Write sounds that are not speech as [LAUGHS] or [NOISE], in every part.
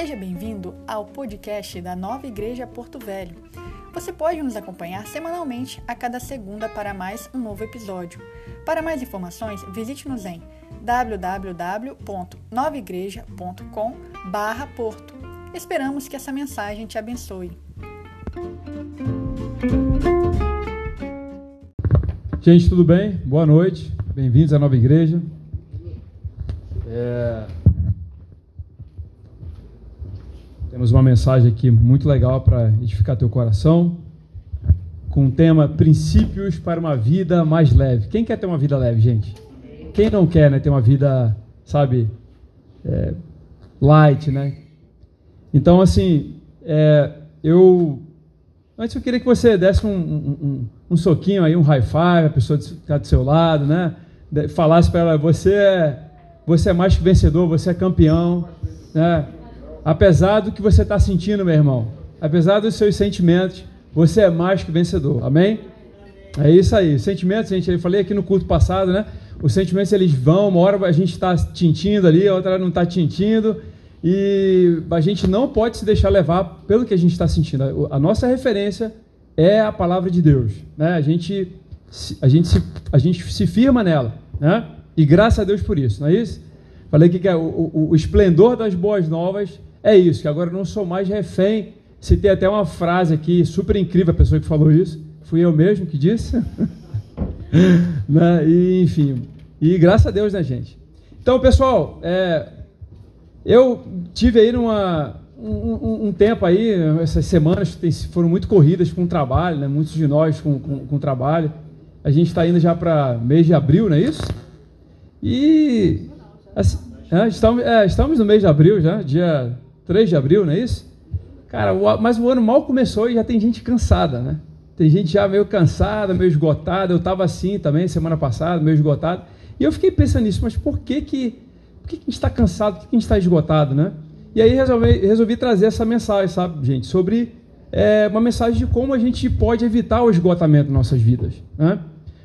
Seja bem-vindo ao podcast da Nova Igreja Porto Velho. Você pode nos acompanhar semanalmente a cada segunda para mais um novo episódio. Para mais informações, visite-nos em www.novaigreja.com/porto. Esperamos que essa mensagem te abençoe. Gente, tudo bem? Boa noite. Bem-vindos à Nova Igreja. É... Temos uma mensagem aqui muito legal para edificar teu coração, com o tema Princípios para uma vida mais leve. Quem quer ter uma vida leve, gente? Quem não quer, né, ter uma vida, sabe, é, light, né? Então, assim, é, eu antes eu queria que você desse um, um, um, um soquinho aí, um high five, a pessoa ficar do seu lado, né? Falasse para ela, você é, você é mais que vencedor, você é campeão, né? Apesar do que você está sentindo, meu irmão, apesar dos seus sentimentos, você é mais que vencedor. Amém? É isso aí. Sentimentos, gente, eu falei aqui no culto passado, né? Os sentimentos eles vão, uma hora a gente está tintindo ali, a outra não está tintindo, e a gente não pode se deixar levar pelo que a gente está sentindo. A nossa referência é a palavra de Deus, né? A gente, a gente, se, a gente se firma nela, né? E graças a Deus por isso, não é isso? Falei que é o, o, o esplendor das boas novas é isso, que agora não sou mais refém. Citei até uma frase aqui, super incrível, a pessoa que falou isso. Fui eu mesmo que disse. [LAUGHS] né? e, enfim, e graças a Deus, né, gente? Então, pessoal, é, eu tive aí numa, um, um, um, tempo aí, essas semanas foram muito corridas com o trabalho, né? muitos de nós com, com, com trabalho. A gente está indo já para mês de abril, não é isso? E assim, é, estamos, é, estamos no mês de abril já, dia 3 de abril, não é isso? Cara, mas o ano mal começou e já tem gente cansada, né? Tem gente já meio cansada, meio esgotada. Eu estava assim também semana passada, meio esgotado. E eu fiquei pensando nisso, mas por que que, por que, que a gente está cansado, por que, que a gente está esgotado, né? E aí resolvi, resolvi trazer essa mensagem, sabe, gente, sobre é, uma mensagem de como a gente pode evitar o esgotamento nas nossas vidas, né?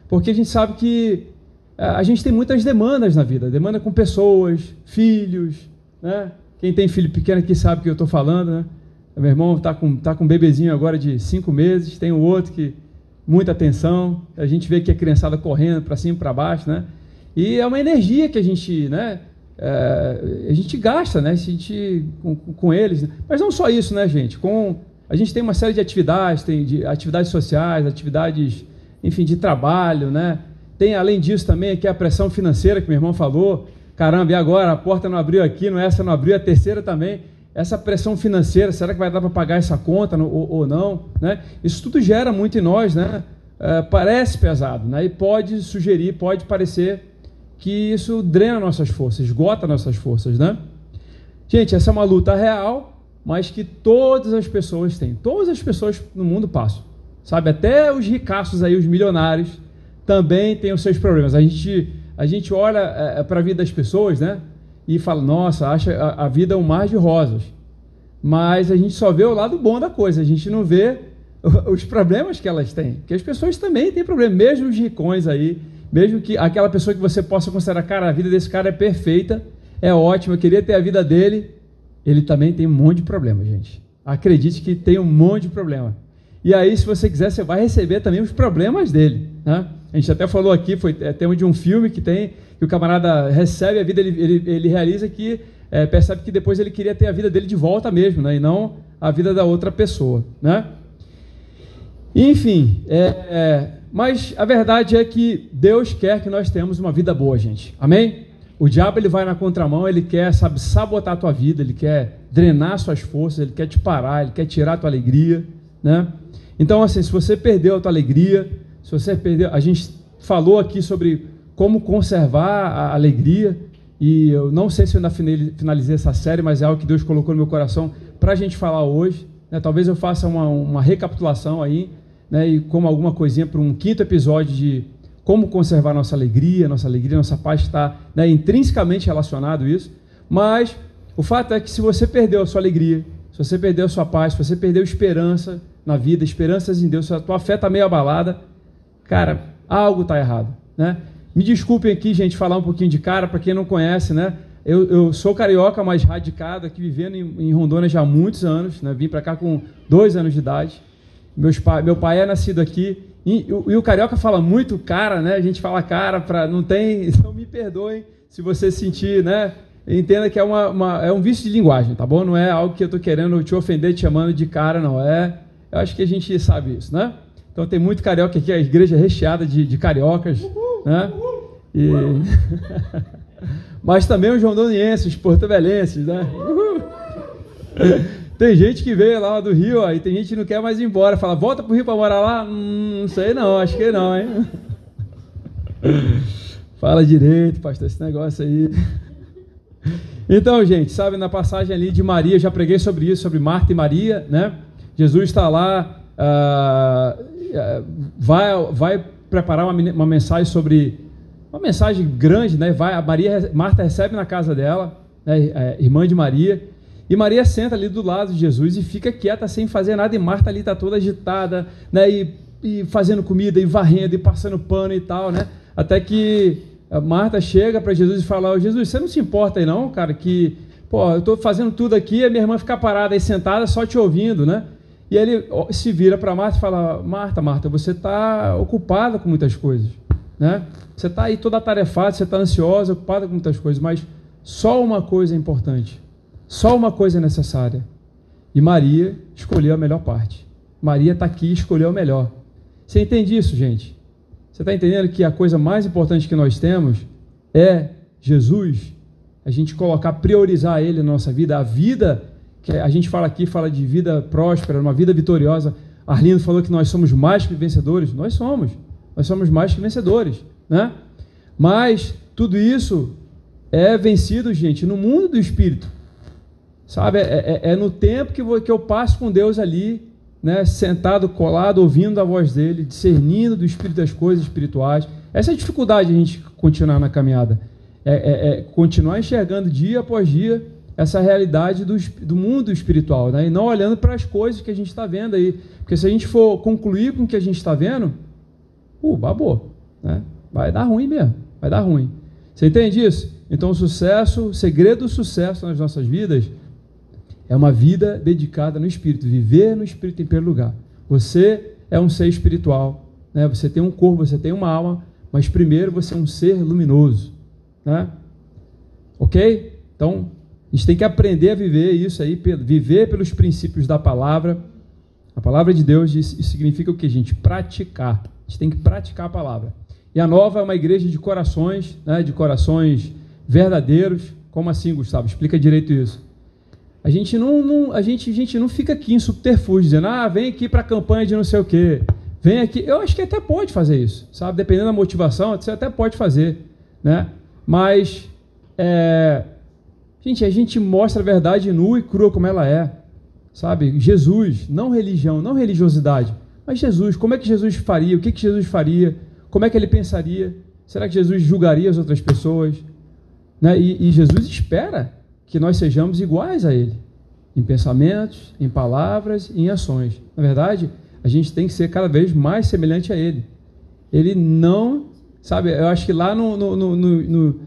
Porque a gente sabe que é, a gente tem muitas demandas na vida, demanda com pessoas, filhos, né? Quem tem filho pequeno aqui sabe o que eu estou falando, né? Meu irmão está com, tá com um bebezinho agora de cinco meses, tem o outro que muita atenção, a gente vê que a criançada correndo para cima e para baixo, né? E é uma energia que a gente, né? É, a gente gasta, né? A gente, com, com eles. Né? Mas não só isso, né, gente? Com, a gente tem uma série de atividades, tem de atividades sociais, atividades, enfim, de trabalho, né? Tem, além disso, também aqui a pressão financeira que meu irmão falou. Caramba, e agora? A porta não abriu aqui, não é essa não abriu, a terceira também. Essa pressão financeira, será que vai dar para pagar essa conta ou, ou, não? Né? Isso tudo gera muito em nós, né? É, parece pesado, né? E pode sugerir, pode parecer que isso drena nossas forças, esgota nossas forças, né? Gente, essa é uma luta real, mas que todas as pessoas têm. Todas as pessoas no mundo passam. Sabe? Até os ricaços aí, os milionários, também têm os seus problemas. A gente a gente olha é, é para a vida das pessoas, né? E fala, nossa, acha a, a vida um mar de rosas. Mas a gente só vê o lado bom da coisa, a gente não vê [LAUGHS] os problemas que elas têm. Porque as pessoas também têm problemas, mesmo os ricões aí, mesmo que aquela pessoa que você possa considerar, cara, a vida desse cara é perfeita, é ótima, eu queria ter a vida dele, ele também tem um monte de problema, gente. Acredite que tem um monte de problema. E aí, se você quiser, você vai receber também os problemas dele. Né? A gente até falou aqui, foi é tema de um filme que tem, que o camarada recebe a vida, ele, ele, ele realiza que é, percebe que depois ele queria ter a vida dele de volta mesmo, né? e não a vida da outra pessoa. Né? Enfim, é, é, mas a verdade é que Deus quer que nós tenhamos uma vida boa, gente. Amém? O diabo ele vai na contramão, ele quer sabe, sabotar a tua vida, ele quer drenar suas forças, ele quer te parar, ele quer tirar a tua alegria. Né? Então, assim, se você perdeu a tua alegria, se você perdeu, a gente falou aqui sobre como conservar a alegria e eu não sei se eu ainda finalizei essa série, mas é algo que Deus colocou no meu coração para a gente falar hoje. Né? Talvez eu faça uma, uma recapitulação aí, né? E como alguma coisinha para um quinto episódio de como conservar nossa alegria, nossa alegria, nossa paz está né, intrinsecamente relacionado a isso. Mas o fato é que se você perdeu a sua alegria, se você perdeu a sua paz, se você perdeu esperança na vida, esperanças em Deus, se a tua fé está meio abalada, cara, algo está errado, né? Me desculpem aqui, gente, falar um pouquinho de cara, para quem não conhece, né? Eu, eu sou carioca, mas radicado aqui, vivendo em, em Rondônia já há muitos anos. Né? Vim para cá com dois anos de idade. Meus pai, meu pai é nascido aqui. E, e, e, o carioca fala muito cara, né? A gente fala cara para não tem. [LAUGHS] Então me perdoem se você sentir, né? Entenda que é, uma, uma, é um vício de linguagem, tá bom? Não é algo que eu estou querendo te ofender, te chamando de cara, não. É. Eu acho que a gente sabe isso, né? Então tem muito carioca aqui, a igreja é recheada de, de cariocas, né? E... [LAUGHS] Mas também os rondonienses, porto-velenses, né? Tem gente que veio lá do Rio, ó, e tem gente que não quer mais ir embora. Fala, volta pro Rio para morar lá? Hum, não sei não, acho que não, hein? [LAUGHS] Fala direito, pastor, esse negócio aí. Então, gente, sabe, na passagem ali de Maria, já preguei sobre isso, sobre Marta e Maria, né? Jesus está lá, uh, vai, vai preparar uma, uma mensagem sobre uma mensagem grande, né? Vai, a Maria, Marta recebe na casa dela, né? É, irmã de Maria, e Maria senta ali do lado de Jesus e fica quieta sem fazer nada, e Marta ali está toda agitada, né? E, e fazendo comida, e varrendo, e passando pano e tal, né? Até que Marta chega para Jesus e fala: oh, Jesus, você não se importa aí não, cara, que pô, eu estou fazendo tudo aqui, a minha irmã fica parada aí sentada só te ouvindo, né? E ele se vira para Marta e fala: Marta, Marta, você está ocupada com muitas coisas, né? Você está aí toda atarefada, você está ansiosa, ocupada com muitas coisas, mas só uma coisa é importante, só uma coisa é necessária. E Maria escolheu a melhor parte. Maria está aqui e escolheu a melhor. Você entende isso, gente? Você está entendendo que a coisa mais importante que nós temos é Jesus? A gente colocar, priorizar Ele na nossa vida, a vida que a gente fala aqui, fala de vida próspera, uma vida vitoriosa. Arlindo falou que nós somos mais que vencedores. Nós somos. Nós somos mais que vencedores, né? Mas tudo isso é vencido, gente, no mundo do espírito. Sabe? É, é, é no tempo que, vou, que eu passo com Deus ali, né? Sentado, colado, ouvindo a voz dele, discernindo do espírito das coisas espirituais. Essa é a dificuldade de a gente continuar na caminhada. É, é, é continuar enxergando dia após dia essa realidade do, do mundo espiritual, né? e não olhando para as coisas que a gente está vendo aí. Porque se a gente for concluir com o que a gente está vendo, uh, babou, né? vai dar ruim mesmo, vai dar ruim. Você entende isso? Então o sucesso, o segredo do sucesso nas nossas vidas é uma vida dedicada no Espírito, viver no Espírito em primeiro lugar. Você é um ser espiritual, né? você tem um corpo, você tem uma alma, mas primeiro você é um ser luminoso. Né? Ok? Então, gente tem que aprender a viver isso aí, viver pelos princípios da palavra. A palavra de Deus isso significa o que, gente? Praticar. A gente tem que praticar a palavra. E a nova é uma igreja de corações, né, de corações verdadeiros. Como assim, Gustavo? Explica direito isso. A gente não, não, a gente, a gente não fica aqui em subterfúgio, dizendo, ah, vem aqui para a campanha de não sei o quê. Vem aqui. Eu acho que até pode fazer isso, sabe? Dependendo da motivação, você até pode fazer, né? Mas é, Gente, a gente mostra a verdade nua e crua como ela é. Sabe? Jesus, não religião, não religiosidade, mas Jesus, como é que Jesus faria? O que, que Jesus faria? Como é que ele pensaria? Será que Jesus julgaria as outras pessoas? Né? E, e Jesus espera que nós sejamos iguais a ele, em pensamentos, em palavras e em ações. Na verdade, a gente tem que ser cada vez mais semelhante a ele. Ele não, sabe, eu acho que lá no, no, no, no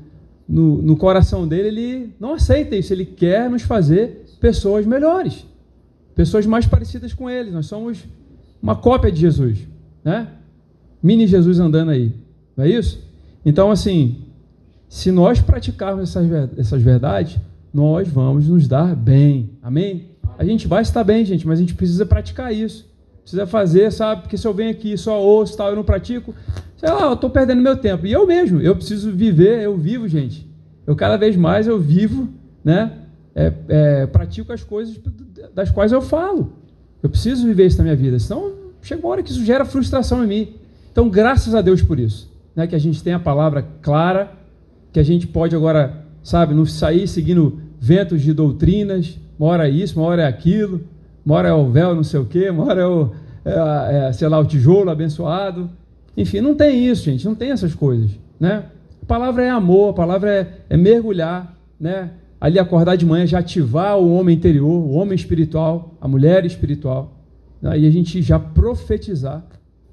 no, no coração dele, ele não aceita isso. Ele quer nos fazer pessoas melhores, pessoas mais parecidas com ele. Nós somos uma cópia de Jesus, né? Mini Jesus andando aí, não é isso? Então, assim, se nós praticarmos essas, essas verdades, nós vamos nos dar bem, amém? A gente vai estar bem, gente, mas a gente precisa praticar isso. Precisa fazer, sabe? Porque se eu venho aqui só ouço tal, eu não pratico, sei lá, eu estou perdendo meu tempo. E eu mesmo, eu preciso viver, eu vivo, gente. Eu cada vez mais eu vivo, né? É, é, pratico as coisas das quais eu falo. Eu preciso viver isso na minha vida, senão chega uma hora que isso gera frustração em mim. Então, graças a Deus por isso, né? Que a gente tem a palavra clara, que a gente pode agora, sabe, não sair seguindo ventos de doutrinas, uma hora é isso, uma hora é aquilo, uma hora é o véu não sei o quê, uma hora é o, é, é, sei lá, o tijolo abençoado. Enfim, não tem isso, gente, não tem essas coisas, né? A palavra é amor, a palavra é, é mergulhar, né? Ali acordar de manhã, já ativar o homem interior, o homem espiritual, a mulher espiritual, né? e a gente já profetizar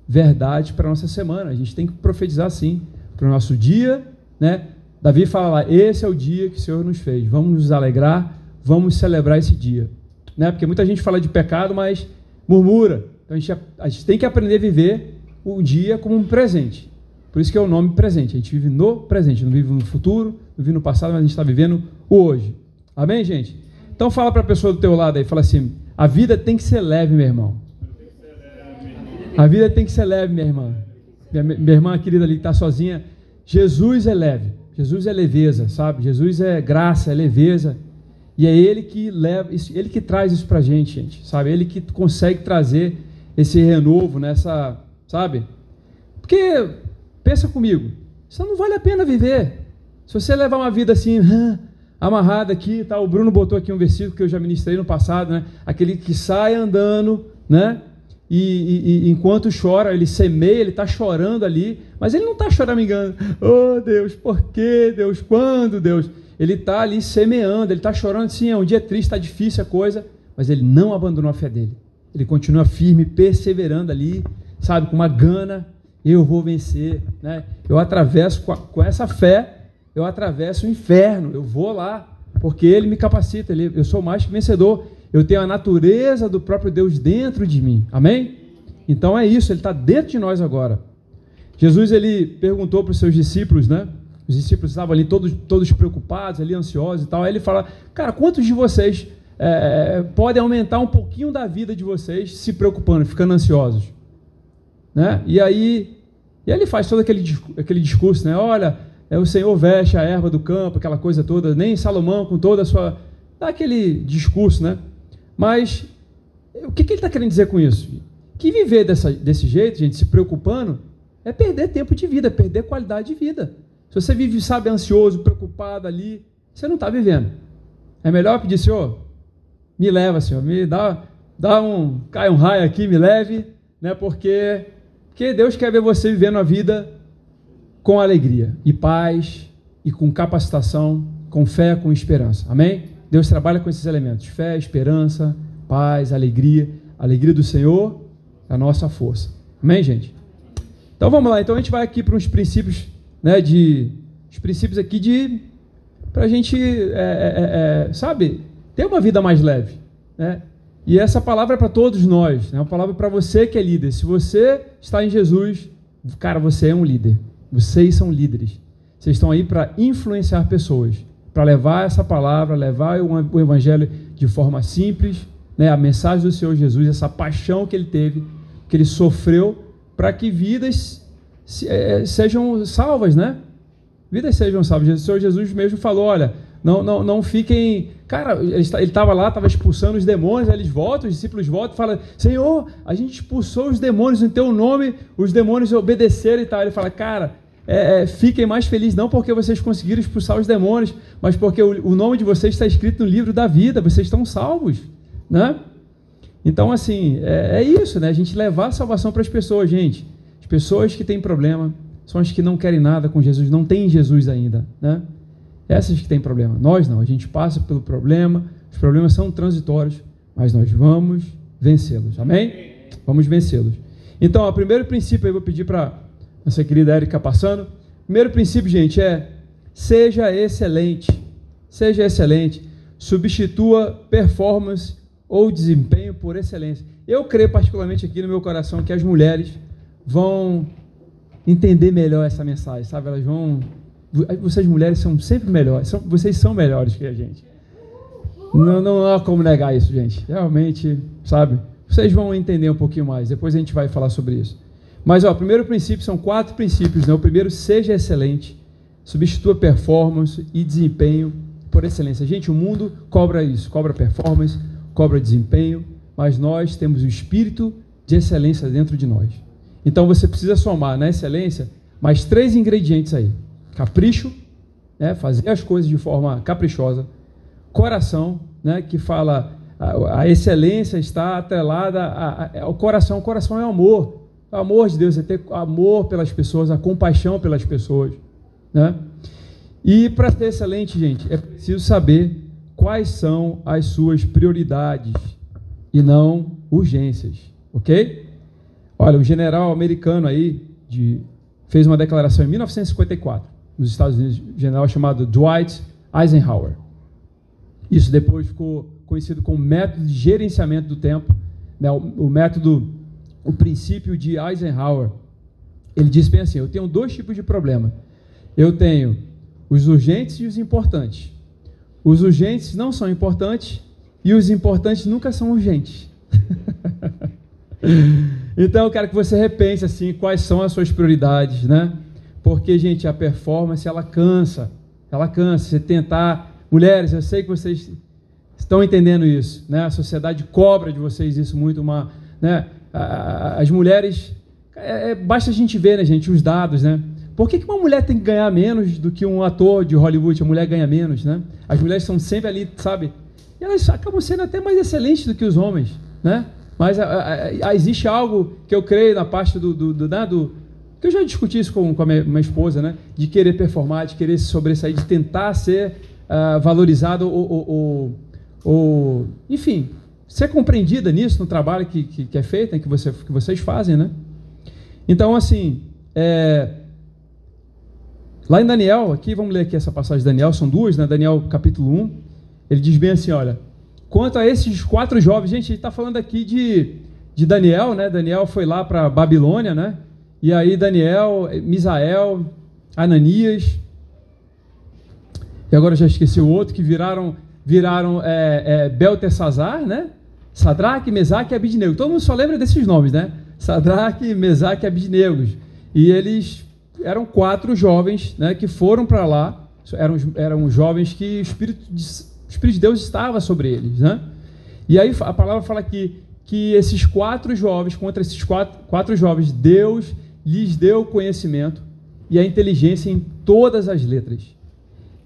verdade para a nossa semana. A gente tem que profetizar sim para o nosso dia, né? Davi fala lá: esse é o dia que o Senhor nos fez. Vamos nos alegrar, vamos celebrar esse dia. Né? Porque muita gente fala de pecado, mas murmura. Então a gente, a gente tem que aprender a viver o dia como um presente. Por isso que é o nome presente. A gente vive no presente, não vive no futuro, não vive no passado, mas a gente está vivendo o hoje. Amém, gente? Então fala para a pessoa do teu lado aí, fala assim: a vida tem que ser leve, meu irmão. A vida tem que ser leve, minha irmã. Minha, minha irmã querida ali que está sozinha. Jesus é leve. Jesus é leveza, sabe? Jesus é graça, é leveza. E é Ele que leva, Ele que traz isso para a gente, gente, sabe? Ele que consegue trazer esse renovo nessa, sabe? Porque pensa comigo, isso não vale a pena viver. Se você levar uma vida assim, amarrada aqui, tá? O Bruno botou aqui um versículo que eu já ministrei no passado, né? Aquele que sai andando, né? E, e, e enquanto chora, ele semeia, ele está chorando ali, mas ele não está choramingando. Oh Deus, por que Deus? Quando Deus? Ele está ali semeando, ele está chorando, sim, é um dia triste, está difícil a coisa, mas ele não abandonou a fé dele. Ele continua firme, perseverando ali, sabe, com uma gana, eu vou vencer, né? Eu atravesso com, a, com essa fé, eu atravesso o inferno, eu vou lá, porque ele me capacita, ele, eu sou mais que vencedor, eu tenho a natureza do próprio Deus dentro de mim, amém? Então é isso, ele está dentro de nós agora. Jesus ele perguntou para os seus discípulos, né? Os discípulos estavam ali todos, todos preocupados, ali ansiosos e tal. Aí ele fala: Cara, quantos de vocês é, podem aumentar um pouquinho da vida de vocês se preocupando, ficando ansiosos? Né? E aí, e ele faz todo aquele, aquele discurso, né? Olha, é, o Senhor veste a erva do campo, aquela coisa toda. Nem Salomão, com toda a sua. Dá aquele discurso, né? Mas o que, que ele está querendo dizer com isso? Que viver dessa, desse jeito, gente, se preocupando, é perder tempo de vida, é perder qualidade de vida. Se você vive, sabe, ansioso, preocupado ali, você não está vivendo. É melhor pedir, Senhor, me leva, Senhor, me dá, dá um, cai um raio aqui, me leve, né? Porque, porque Deus quer ver você vivendo a vida com alegria e paz e com capacitação, com fé, com esperança. Amém? Deus trabalha com esses elementos: fé, esperança, paz, alegria. A alegria do Senhor é a nossa força. Amém, gente? Então vamos lá. Então a gente vai aqui para uns princípios né, de os princípios aqui de para a gente, é, é, é, é, sabe, ter uma vida mais leve, né? E essa palavra é para todos nós, né? Uma palavra para você que é líder. Se você está em Jesus, cara, você é um líder. Vocês são líderes. Vocês estão aí para influenciar pessoas, para levar essa palavra, levar o evangelho de forma simples, né? A mensagem do Senhor Jesus, essa paixão que ele teve, que ele sofreu, para que vidas é, sejam salvas, né? Vidas sejam salvas. O Senhor Jesus mesmo falou: olha, não, não, não fiquem. Cara, ele estava lá, estava expulsando os demônios, eles voltam, os discípulos voltam e falam: Senhor, a gente expulsou os demônios em teu nome, os demônios obedeceram e tal. Ele fala: Cara, é, é, fiquem mais felizes, não porque vocês conseguiram expulsar os demônios, mas porque o, o nome de vocês está escrito no livro da vida, vocês estão salvos, né? Então, assim, é, é isso, né? A gente levar a salvação para as pessoas, gente. As pessoas que têm problema são as que não querem nada com Jesus, não têm Jesus ainda, né? Essas que têm problema. Nós não, a gente passa pelo problema, os problemas são transitórios, mas nós vamos vencê-los. Amém? Vamos vencê-los. Então, o primeiro princípio, eu vou pedir para nossa querida Érica passando. Primeiro princípio, gente, é seja excelente. Seja excelente. Substitua performance ou desempenho por excelência. Eu creio particularmente aqui no meu coração que as mulheres vão entender melhor essa mensagem, sabe? Elas vão. Vocês mulheres são sempre melhores, são, vocês são melhores que a gente. Não, não há como negar isso, gente. Realmente, sabe? Vocês vão entender um pouquinho mais. Depois a gente vai falar sobre isso. Mas, ó, o primeiro princípio são quatro princípios. Né? O primeiro, seja excelente, substitua performance e desempenho por excelência. Gente, o mundo cobra isso, cobra performance, cobra desempenho, mas nós temos o espírito de excelência dentro de nós. Então você precisa somar na excelência mais três ingredientes aí: capricho, né, fazer as coisas de forma caprichosa, coração, né, que fala a, a excelência está atrelada ao coração. O coração é amor, amor de Deus é ter amor pelas pessoas, a compaixão pelas pessoas, né? E para ser excelente, gente, é preciso saber quais são as suas prioridades e não urgências, ok? Olha, o general americano aí de, fez uma declaração em 1954. nos Estados Unidos, um general chamado Dwight Eisenhower. Isso depois ficou conhecido como método de gerenciamento do tempo, né, o, o método, o princípio de Eisenhower. Ele diz bem assim: eu tenho dois tipos de problema. Eu tenho os urgentes e os importantes. Os urgentes não são importantes e os importantes nunca são urgentes. [LAUGHS] então eu quero que você repense assim quais são as suas prioridades, né? Porque gente, a performance ela cansa, ela cansa. Você tentar, mulheres, eu sei que vocês estão entendendo isso, né? A sociedade cobra de vocês isso muito, uma, né? As mulheres, é, é, basta a gente ver, né, gente, os dados, né? Por que, que uma mulher tem que ganhar menos do que um ator de Hollywood? A mulher ganha menos, né? As mulheres são sempre ali, sabe? E elas acabam sendo até mais excelentes do que os homens, né? Mas a, a, existe algo que eu creio na parte do, do, do, né, do eu já discuti isso com, com a minha, minha, esposa, né? De querer performar, de querer se sobressair, de tentar ser uh, valorizado ou, ou, ou, ou, enfim, ser compreendida nisso no trabalho que, que, que é feito, né, que, você, que vocês fazem, né? Então, assim, é, Lá em Daniel, aqui, vamos ler aqui essa passagem de Daniel, são duas, né? Daniel capítulo 1, ele diz bem assim, olha, quanto a esses quatro jovens, gente, ele está falando aqui de, de Daniel, né? Daniel foi lá para Babilônia, né? E aí Daniel, Misael, Ananias, e agora já esqueci o outro, que viraram, viraram é, é, Beltesazar, né? Sadraque, Mesaque e Abidnego. Todo mundo só lembra desses nomes, né? Sadraque, Mesaque e Abidnego. E eles eram quatro jovens né, que foram para lá, eram, eram jovens que o Espírito de, o Espírito de Deus estava sobre eles. Né? E aí a palavra fala que, que esses quatro jovens, contra esses quatro, quatro jovens, Deus lhes deu conhecimento e a inteligência em todas as letras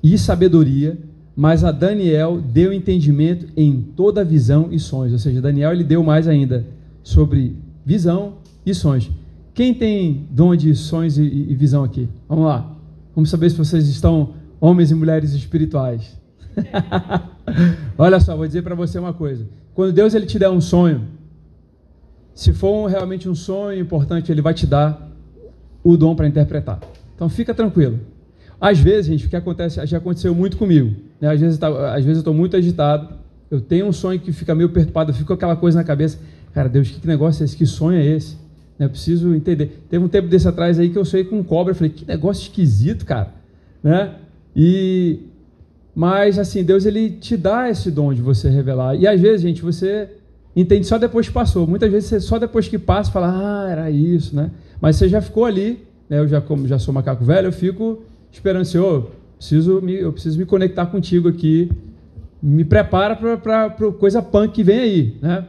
e sabedoria, mas a Daniel deu entendimento em toda visão e sonhos. Ou seja, Daniel ele deu mais ainda sobre visão e sonhos. Quem tem dom de sonhos e, e visão aqui? Vamos lá. Vamos saber se vocês estão homens e mulheres espirituais. [LAUGHS] Olha só, vou dizer para você uma coisa. Quando Deus ele te der um sonho, se for realmente um sonho importante, ele vai te dar o dom para interpretar. Então fica tranquilo. Às vezes, gente, o que acontece, já aconteceu muito comigo. Né? Às vezes, às vezes eu estou muito agitado, eu tenho um sonho que fica meio perturbado, eu fico com aquela coisa na cabeça. Cara, Deus, que negócio é esse? Que sonho é esse? Né? Eu preciso entender. Teve um tempo desse atrás aí que eu sonhei com cobra. Eu falei, que negócio esquisito, cara. Né? E, mas, assim, Deus ele te dá esse dom de você revelar. E às vezes, gente, você entende só depois que passou. Muitas vezes, você, só depois que passa, fala, ah, era isso, né? Mas você já ficou ali, né? Eu já, como já sou macaco velho, eu fico esperando, Senhor, preciso me, eu preciso me conectar contigo aqui. Me prepara para coisa punk que vem aí, né?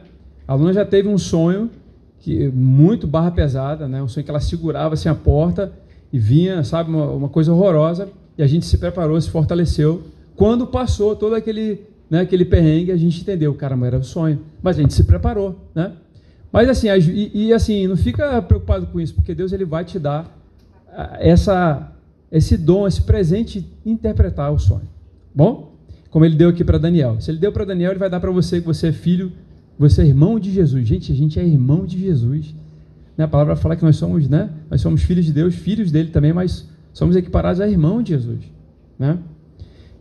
A aluna já teve um sonho que muito barra pesada, né? Um sonho que ela segurava assim a porta e vinha, sabe, uma, uma, coisa horrorosa. E a gente se preparou, se fortaleceu. Quando passou todo aquele, né, aquele perrengue, a gente entendeu, caramba, era um sonho. Mas a gente se preparou, né? Mas assim, e, e assim, não fica preocupado com isso, porque Deus ele vai te dar essa, esse dom, esse presente, interpretar o sonho. Bom? Como ele deu aqui para Daniel. Se ele deu para Daniel, ele vai dar para você que você é filho você é irmão de Jesus. Gente, a gente é irmão de Jesus. Né? A palavra fala que nós somos, né? Nós somos filhos de Deus, filhos dele também, mas somos equiparados a irmão de Jesus. Né?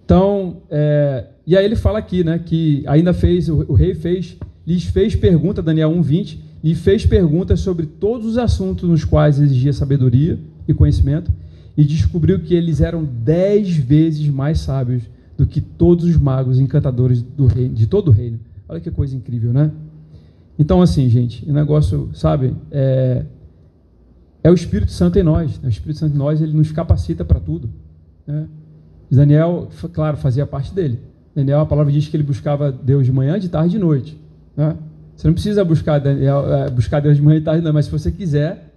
Então, é, e aí ele fala aqui, né? Que ainda fez, o, o rei fez, lhes fez pergunta, Daniel 1,20, lhe fez perguntas sobre todos os assuntos nos quais exigia sabedoria e conhecimento, e descobriu que eles eram dez vezes mais sábios do que todos os magos encantadores do reino, de todo o reino. Olha que coisa incrível, né? Então, assim, gente, o negócio, sabe, é, é o Espírito Santo em nós. Né? O Espírito Santo em nós, ele nos capacita para tudo. Né? Daniel, claro, fazia parte dele. Daniel, a palavra diz que ele buscava Deus de manhã, de tarde e de noite. Né? Você não precisa buscar, Daniel, é, buscar Deus de manhã e tarde, não, mas se você quiser,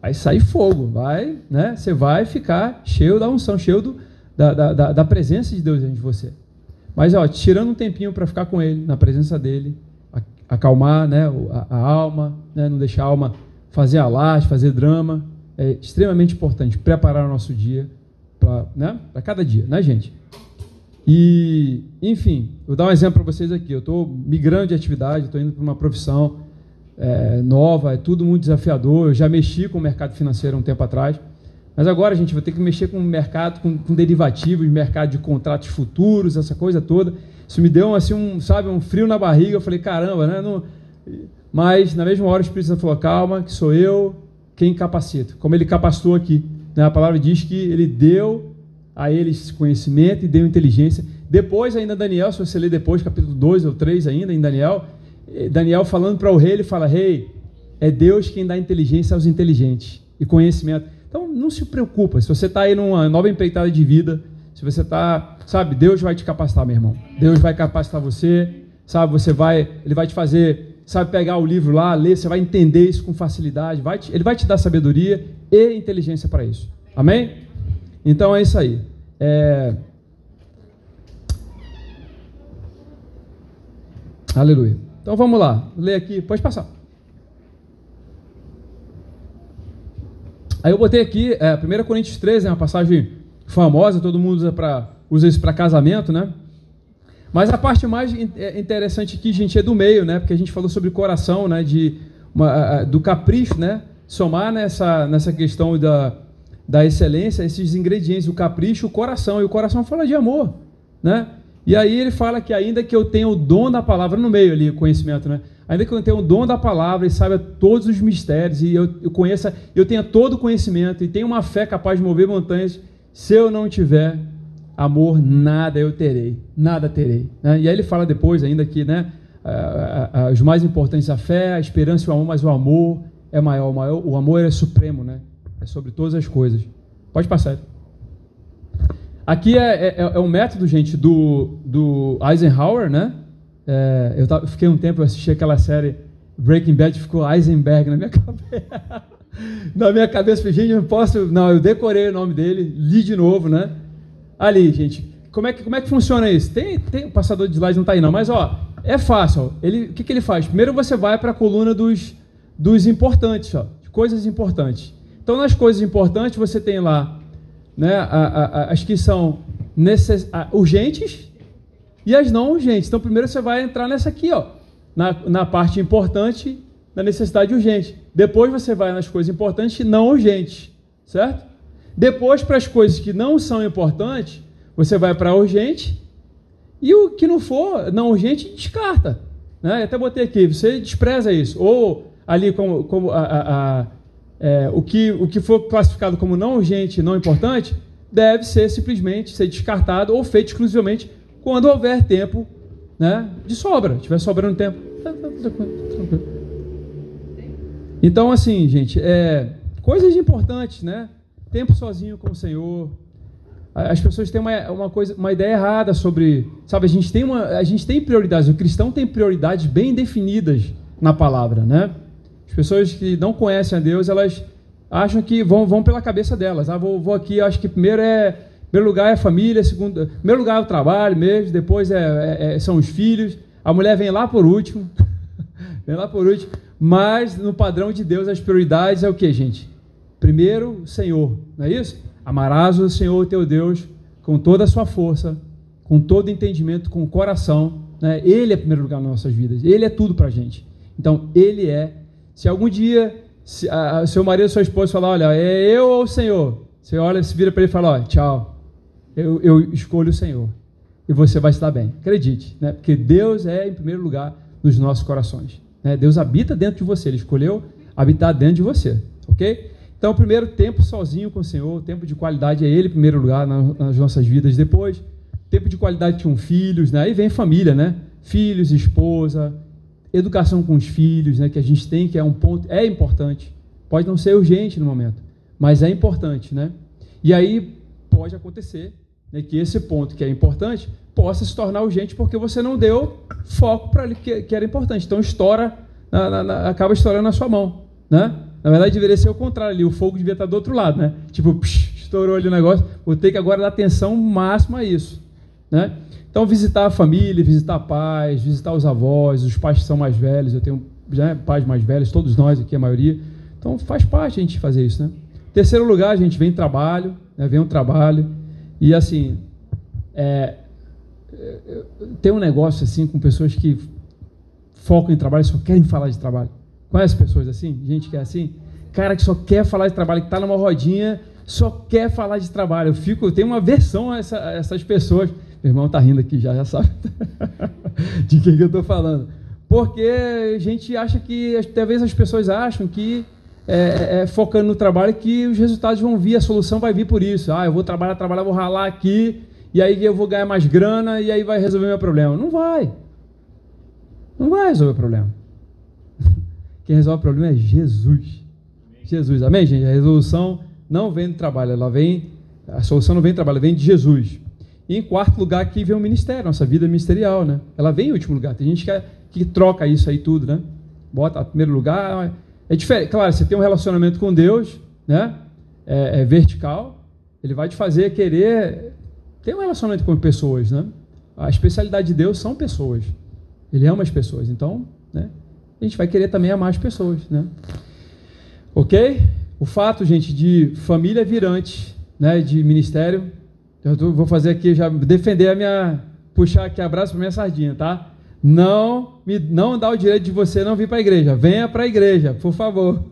vai sair fogo, vai, né? Você vai ficar cheio da unção, cheio do, da, da, da presença de Deus dentro de você. Mas, ó, tirando um tempinho para ficar com ele, na presença dele, acalmar né, a, a alma, né, não deixar a alma fazer alarde, fazer drama, é extremamente importante preparar o nosso dia para né, cada dia, né, gente? E, enfim, vou dar um exemplo para vocês aqui. Eu estou migrando de atividade, estou indo para uma profissão é, nova, é tudo muito desafiador. Eu já mexi com o mercado financeiro um tempo atrás, Mas agora a gente vai ter que mexer com o mercado, com, com derivativos, mercado de contratos futuros, essa coisa toda. Isso me deu assim um, sabe, um frio na barriga. Eu falei, caramba, né? Não... Mas na mesma hora o Espírito Santo falou, calma, que sou eu quem capacita. Como ele capacitou aqui. Né? A palavra diz que ele deu a eles conhecimento e deu inteligência. Depois, ainda Daniel, se você ler depois, capítulo 2 ou 3 ainda, em Daniel, Daniel falando para o rei, ele fala, rei, é Deus quem dá inteligência aos inteligentes e conhecimento. Então, não se preocupa. Se você está aí numa nova empreitada de vida, se você está, sabe, Deus vai te capacitar, meu irmão. Deus vai capacitar você, sabe, você vai, Ele vai te fazer, sabe, pegar o livro lá, ler, você vai entender isso com facilidade, vai te, Ele vai te dar sabedoria e inteligência para isso. Amém? Então é isso aí. É... Aleluia. Então vamos lá, ler aqui, pode passar. Aí eu botei aqui, é, 1 Coríntios 13, é uma passagem famosa, todo mundo usa, pra, usa isso para casamento, né? Mas a parte mais é, interessante aqui, gente, é do meio, né? Porque a gente falou sobre coração, né? De uma, do capricho, né? Somar nessa, nessa questão da, da excelência, esses ingredientes, o capricho, o coração. E o coração fala de amor, né? E aí ele fala que ainda que eu tenha o dom da palavra no meio ali, o conhecimento, né? Ainda que eu tenha o dom da palavra e saiba todos os mistérios e eu, eu conheça, eu tenha todo o conhecimento e tenha uma fé capaz de mover montanhas, se eu não tiver amor, nada eu terei, nada terei. Né? E aí ele fala depois ainda que, né? os mais importantes a fé, a esperança e o amor, mas o amor é maior, o, maior, o amor é supremo, né? É sobre todas as coisas. Pode passar. Aqui é, é, é um método, gente, do, do Eisenhower, né? É, eu, tava, fiquei um tempo, eu assisti aquela série Breaking Bad, ficou Eisenberg na minha [LAUGHS] cabeça. na minha cabeça, falei, gente, eu não posso. Não, eu decorei o nome dele, li de novo, né? Ali, gente, como é que, como é que funciona isso? Tem, tem o passador de slide não está aí, não, mas ó, é fácil. Ele, o que, que ele faz? Primeiro você vai para a coluna dos, dos importantes, ó, coisas importantes. Então, nas coisas importantes, você tem lá né, a, as que são necess, urgentes e as não urgentes. Então, primeiro você vai entrar nessa aqui, ó, na, na parte importante, na necessidade urgente. Depois você vai nas coisas importantes e não urgentes, certo? Depois, para as coisas que não são importantes, você vai para urgente e o que não for não urgente, descarta. Né? Eu até botei aqui, você despreza isso. Ou ali como, como a, a, a é, o, que, o que for classificado como não urgente, não importante, deve ser simplesmente ser descartado ou feito exclusivamente quando houver tempo né, de sobra, tiver sobrando tempo. Então, assim, gente, é, coisas importantes, né? Tempo sozinho com o Senhor. As pessoas têm uma, uma, coisa, uma ideia errada sobre. Sabe, a gente, tem uma, a gente tem prioridades. O cristão tem prioridades bem definidas na palavra, né? As pessoas que não conhecem a Deus, elas acham que vão, vão pela cabeça delas. Ah, vou, vou aqui, acho que primeiro é. Primeiro lugar é a família, segundo, primeiro lugar é o trabalho mesmo, depois é, é, é são os filhos. A mulher vem lá por último. [LAUGHS] vem lá por último. Mas no padrão de Deus, as prioridades é o que, gente? Primeiro, o Senhor, não é isso? Amarás o Senhor teu Deus com toda a sua força, com todo entendimento, com o coração. Né? Ele é primeiro lugar nas nossas vidas. Ele é tudo para gente. Então, Ele é. Se algum dia se, a, seu marido ou sua esposa falar, olha, é eu ou o Senhor? Você olha, se vira para ele e fala, olha, tchau. Eu, eu escolho o Senhor. E você vai estar bem. Acredite, né? Porque Deus é em primeiro lugar nos nossos corações. Né? Deus habita dentro de você. Ele escolheu habitar dentro de você. Ok? Então, primeiro, tempo sozinho com o Senhor, tempo de qualidade é Ele em primeiro lugar nas nossas vidas. Depois, tempo de qualidade com filhos, né? Aí vem família, né? Filhos, esposa, educação com os filhos, né? Que a gente tem, que é um ponto, é importante. Pode não ser urgente no momento, mas é importante, né? E aí pode acontecer né, que esse ponto que é importante possa se tornar urgente porque você não deu foco para que, que, era importante. Então estoura, na, na, na, acaba estourando na sua mão, né? Na verdade, deveria ser o contrário ali, o fogo devia estar do outro lado, né? Tipo, psh, estourou ali o negócio, vou ter que agora dar atenção máxima a isso, né? Então, visitar a família, visitar pais, visitar os avós, os pais que são mais velhos, eu tenho né, pais mais velhos, todos nós aqui, a maioria. Então, faz parte a gente fazer isso, né? Terceiro lugar, a gente vem trabalho, né, vem um trabalho, e assim, é, tem um negócio assim com pessoas que focam em trabalho e só querem falar de trabalho. Conhece pessoas assim? Gente que é assim? Cara que só quer falar de trabalho, que está numa rodinha, só quer falar de trabalho. Eu fico, eu tenho uma versão a, essa, a essas pessoas. Meu irmão está rindo aqui já, já sabe [LAUGHS] de quem que eu estou falando. Porque a gente acha que, talvez as pessoas acham que é, é, é, focando no trabalho que os resultados vão vir, a solução vai vir por isso. Ah, eu vou trabalhar, trabalhar, vou ralar aqui, e aí eu vou ganhar mais grana, e aí vai resolver meu problema. Não vai. Não vai resolver o problema. [LAUGHS] Quem resolve o problema é Jesus. Jesus, amém, gente? A resolução não vem do trabalho, ela vem, a solução não vem do trabalho, ela vem de Jesus. E em quarto lugar, aqui vem o ministério, nossa vida ministerial, né? Ela vem em último lugar. Tem gente que, que troca isso aí tudo, né? Bota em primeiro lugar, é diferente. Claro, você tem um relacionamento com Deus, né? É, é vertical. Ele vai te fazer querer ter um relacionamento com pessoas, né? A especialidade de Deus são pessoas. Ele ama as pessoas. Então, né? A gente vai querer também amar as pessoas, né? Ok? O fato, gente, de família virante, né? De ministério. Eu tô, vou fazer aqui já defender a minha puxar aqui abraço para minha sardinha, tá? não me não dá o direito de você não vir para a igreja. Venha para a igreja, por favor.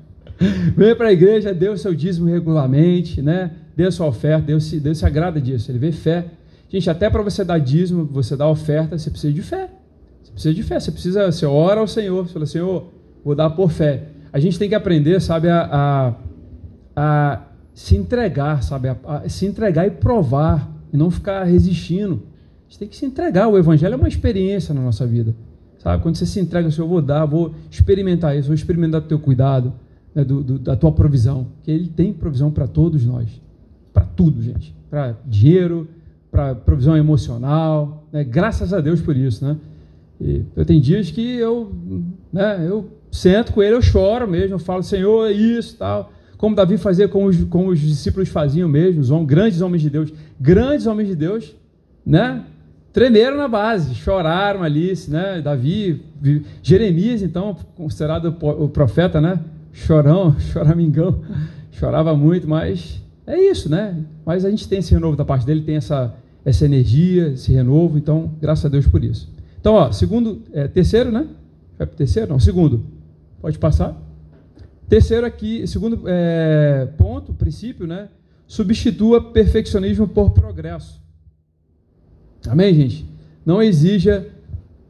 [LAUGHS] Venha para a igreja, dê o seu dízimo regularmente, né? Dê a sua oferta, Deus se, Deus se agrada disso, ele vê fé. Gente, até para você dar dízimo, você dar oferta, você precisa de fé. Você precisa de fé, você precisa, você ora ao Senhor, você fala, Senhor, vou dar por fé. A gente tem que aprender, sabe, a, a, a se entregar, sabe, a, a se entregar e provar, e não ficar resistindo gente tem que se entregar. O Evangelho é uma experiência na nossa vida. Sabe? Quando você se entrega, Senhor, eu vou dar, vou experimentar isso, vou experimentar o teu cuidado, né, do, do, da tua provisão. Que Ele tem provisão para todos nós. Para tudo, gente. Para dinheiro, para provisão emocional. Né? Graças a Deus por isso. Né? E eu tenho dias que eu, né, eu sento com Ele, eu choro mesmo, eu falo, Senhor, é isso tal. Como Davi fazia com os, com os discípulos faziam mesmo, homens, grandes homens de Deus. Grandes homens de Deus, né? tremeram na base, choraram ali, né? Davi, Jeremias, então, considerado o profeta, né? Chorão, [LAUGHS] choramingão, chorava muito, mas é isso, né? Mas a gente tem esse renovo da parte dele, tem essa, essa energia, esse renovo, então, graças a Deus por isso. Então, ó, segundo, é, terceiro, né? Para terceiro? Não, segundo. Pode passar. Terceiro aqui, segundo é, ponto, princípio, né? Substitua perfeccionismo por progresso. Amém, gente? Não exija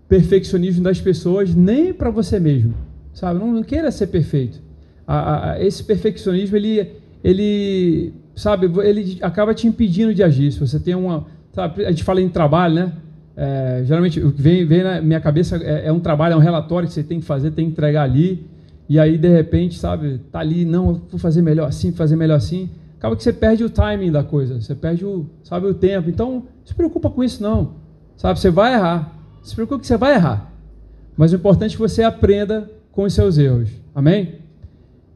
perfeccionismo das pessoas nem para você mesmo, sabe? Não, não queira ser perfeito. A, a, esse perfeccionismo ele, ele, sabe? Ele acaba te impedindo de agir. Se você tem uma, sabe? A gente fala em trabalho, né? É, geralmente o que vem, vem na minha cabeça é, é, um trabalho, é um relatório que você tem que fazer, tem que entregar ali. E aí de repente, sabe? Tá ali, não, vou fazer melhor assim, fazer melhor assim acaba que você perde o timing da coisa, você perde o, sabe, o tempo. Então, não se preocupa com isso não. Sabe, você vai errar. Se preocupa que você vai errar. Mas o importante é que você aprenda com os seus erros. Amém?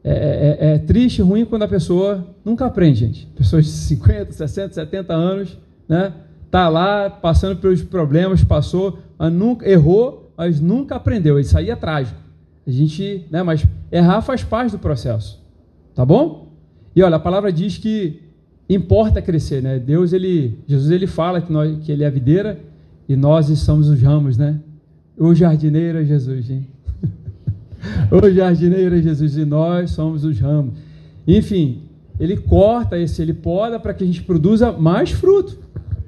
É, é, é, é triste, ruim quando a pessoa nunca aprende, gente. Pessoas de 50, 60, 70 anos, né? Tá lá passando pelos problemas, passou, nunca errou, mas nunca aprendeu. Isso aí é trágico. A gente, né? Mas errar faz parte do processo. Tá bom? E olha, a palavra diz que importa crescer, né? Deus, ele, Jesus, ele fala que, nós, que ele é a videira e nós somos os ramos, né? O jardineiro é Jesus, hein? [LAUGHS] o jardineiro é Jesus e nós somos os ramos. Enfim, ele corta esse, ele poda para que a gente produza mais fruto,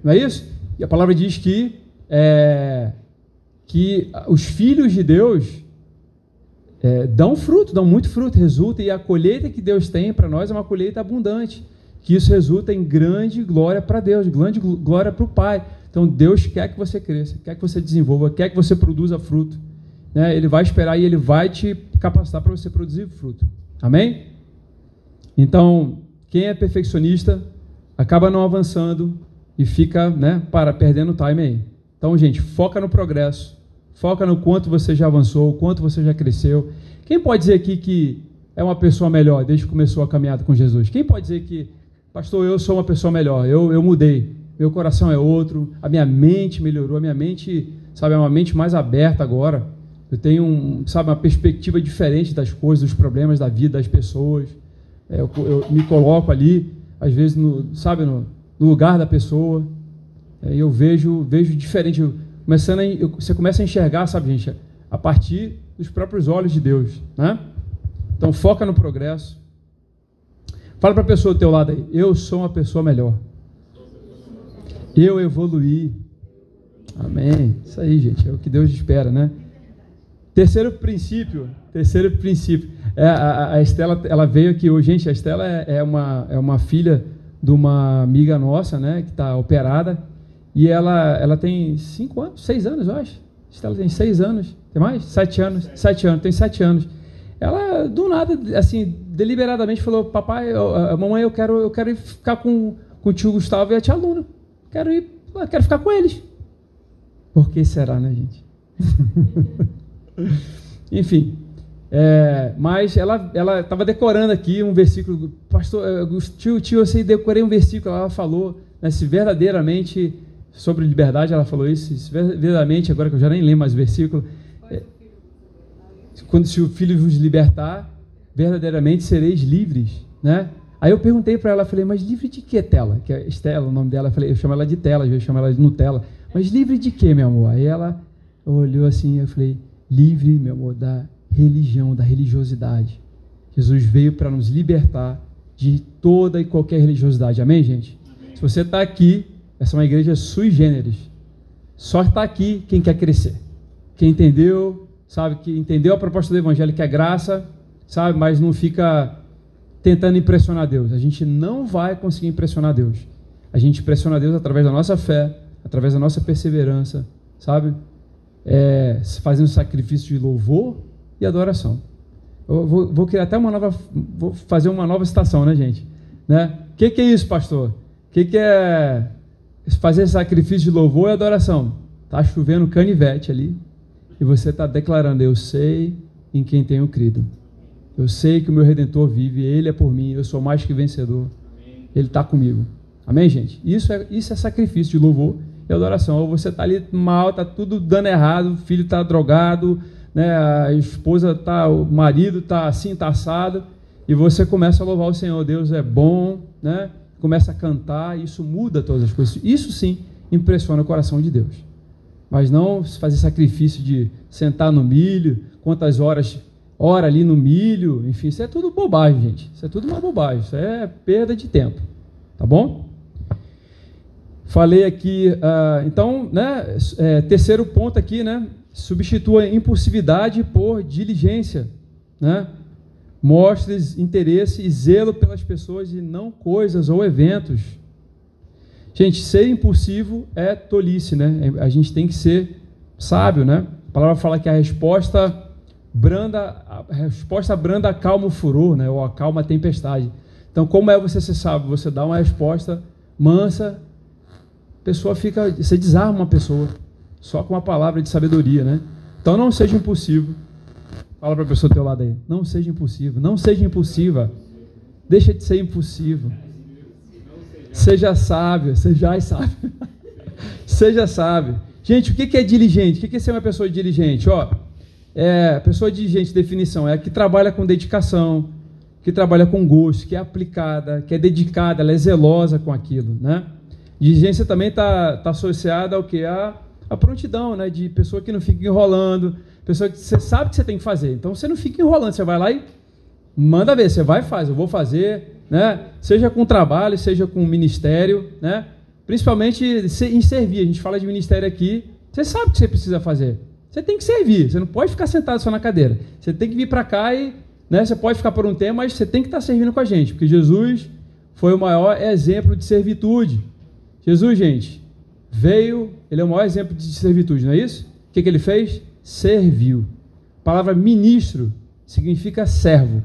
não é isso? E a palavra diz que é, que os filhos de Deus é, dão fruto, dão muito fruto, resulta, e a colheita que Deus tem para nós é uma colheita abundante, que isso resulta em grande glória para Deus, grande glória para o Pai. Então Deus quer que você cresça, quer que você desenvolva, quer que você produza fruto. Né? Ele vai esperar e Ele vai te capacitar para você produzir fruto. Amém? Então, quem é perfeccionista acaba não avançando e fica né, para perdendo time aí. Então, gente, foca no progresso Foca no quanto você já avançou, o quanto você já cresceu. Quem pode dizer aqui que é uma pessoa melhor desde que começou a caminhada com Jesus? Quem pode dizer que, pastor, eu sou uma pessoa melhor, eu, eu mudei, meu coração é outro, a minha mente melhorou, a minha mente, sabe, é uma mente mais aberta agora. Eu tenho, um, sabe, uma perspectiva diferente das coisas, dos problemas da vida das pessoas. É, eu, eu, me coloco ali, às vezes, no, sabe, no, no lugar da pessoa. É, eu vejo, vejo diferente. Eu, começando a, você começa a enxergar, sabe, gente, a partir dos próprios olhos de Deus, né? Então foca no progresso. Fala para a pessoa do teu lado aí. Eu sou uma pessoa melhor. Eu evoluí. Amém. Isso aí, gente. É o que Deus espera, né? Terceiro princípio. Terceiro princípio. É, a, a Estela, ela veio aqui hoje. Gente, a Estela é, é, uma, é uma filha de uma amiga nossa, né? Que está operada. E ela, ela tem cinco anos, seis anos, eu acho. Estela tem seis anos. Tem mais? Sete anos. Sete anos. Tem sete anos. Ela, do nada, assim, deliberadamente falou: Papai, eu, mamãe, eu quero, eu quero ir ficar com, com o tio Gustavo e a tia Luna. Quero ir, quero ficar com eles. Por que será, né, gente? [LAUGHS] Enfim, é, mas ela ela estava decorando aqui um versículo, pastor, é, tio, tio, eu sei, decorei um versículo, ela falou, né, se verdadeiramente sobre liberdade, ela falou isso, se verdadeiramente, agora que eu já nem lembro mais o versículo, é, quando se o filho vos libertar, verdadeiramente sereis livres, né? Aí eu perguntei para ela, falei, mas livre de que, Tela? Que é Estela, o nome dela, eu falei, eu chamo ela de Tela, às vezes eu chamo ela de Nutella. Mas livre de que, meu amor? Aí ela olhou assim, eu falei, livre, meu amor, da religião, da religiosidade. Jesus veio para nos libertar de toda e qualquer religiosidade. Amém, gente? Amém. Se você está aqui, essa é uma igreja sui generis. Só está aqui quem quer crescer. Quem entendeu, sabe, que entendeu a proposta do evangelho, que é graça, sabe, mas não fica tentando impressionar Deus. A gente não vai conseguir impressionar Deus. A gente impressiona Deus através da nossa fé, através da nossa perseverança, sabe? É, fazendo sacrifício de louvor e adoração. Eu vou, vou, criar até uma nova, vou fazer uma nova citação, né, gente? Né? O que, que é isso, pastor? O que, que é fazer sacrifício de louvor e adoração? Tá chovendo canivete ali e você está declarando: Eu sei em quem tenho crido. Eu sei que o meu redentor vive, ele é por mim, eu sou mais que vencedor. Ele está comigo. Amém, gente? Isso é, isso é sacrifício de louvor e adoração. Ou você está ali mal, está tudo dando errado, o filho está drogado, né, a esposa está, o marido está assim, está assado, e você começa a louvar o Senhor. Deus é bom, né? Começa a cantar, isso muda todas as coisas. Isso sim impressiona o coração de Deus. Mas não fazer sacrifício de sentar no milho, quantas horas ora ali no milho, enfim, isso é tudo bobagem, gente. Isso é tudo uma bobagem, isso é perda de tempo, tá bom? Falei aqui, uh, então, né, é, terceiro ponto aqui, né, substitua impulsividade por diligência, né? Mostres interesse e zelo pelas pessoas e não coisas ou eventos. Gente, ser impulsivo é tolice, né? A gente tem que ser sábio, né? A palavra fala que a resposta branda, a resposta branda acalma o furor, né? ou acalma a tempestade. Então, como é você ser sábio? Você dá uma resposta mansa, a pessoa fica, você desarma uma pessoa, só com uma palavra de sabedoria, né? Então, não seja impulsivo. Fala para a pessoa do teu lado aí, não seja impulsivo, não seja impulsiva. Deixa de ser impulsivo. Seja sábio, seja sábio. [LAUGHS] seja sábio. Gente, o que é diligente? O que é ser uma pessoa diligente? Ó, é, pessoa diligente, definição, é a que trabalha com dedicação, que trabalha com gosto, que é aplicada, que é dedicada, ela é zelosa com aquilo, né? Diligência também está tá associada ao que? A, a prontidão, né? De pessoa que não fica enrolando, pessoa que você sabe que você tem que fazer. Então você não fica enrolando, você vai lá e manda ver, você vai e faz, eu vou fazer, né? Seja com trabalho, seja com ministério, né? Principalmente em servir. A gente fala de ministério aqui, você sabe o que você precisa fazer. Você tem que servir, você não pode ficar sentado só na cadeira. Você tem que vir para cá e né, você pode ficar por um tempo, mas você tem que estar servindo com a gente, porque Jesus foi o maior exemplo de servitude. Jesus, gente, veio, ele é o maior exemplo de servitude, não é isso? O que, que ele fez? Serviu. A palavra ministro significa servo.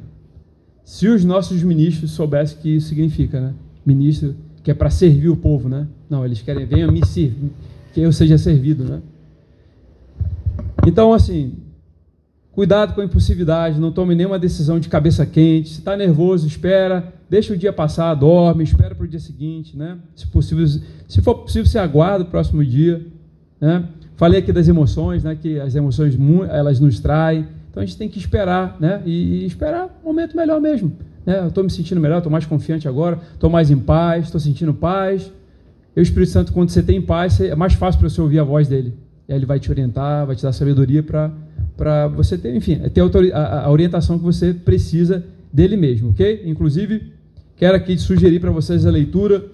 Se os nossos ministros soubessem o que isso significa, né? Ministro, que é para servir o povo, né? Não, eles querem, venha me servir, que eu seja servido, né? Então, assim, cuidado com a impulsividade, não tome nenhuma decisão de cabeça quente. Se está nervoso, espera, deixa o dia passar, dorme, espera para o dia seguinte, né? Se possível, se for possível, se aguarda o próximo dia, né? Falei aqui das emoções, né? Que as emoções elas nos traem, então a gente tem que esperar, né? E, esperar um momento melhor mesmo, né? Eu estou me sentindo melhor, estou mais confiante agora, estou mais em paz, estou sentindo paz. E o Espírito Santo, quando você tem paz, é mais fácil para você ouvir a voz dele. E aí ele vai te orientar, vai te dar sabedoria para você ter, enfim, ter a, a orientação que você precisa dele mesmo, ok? Inclusive, quero aqui sugerir para vocês a leitura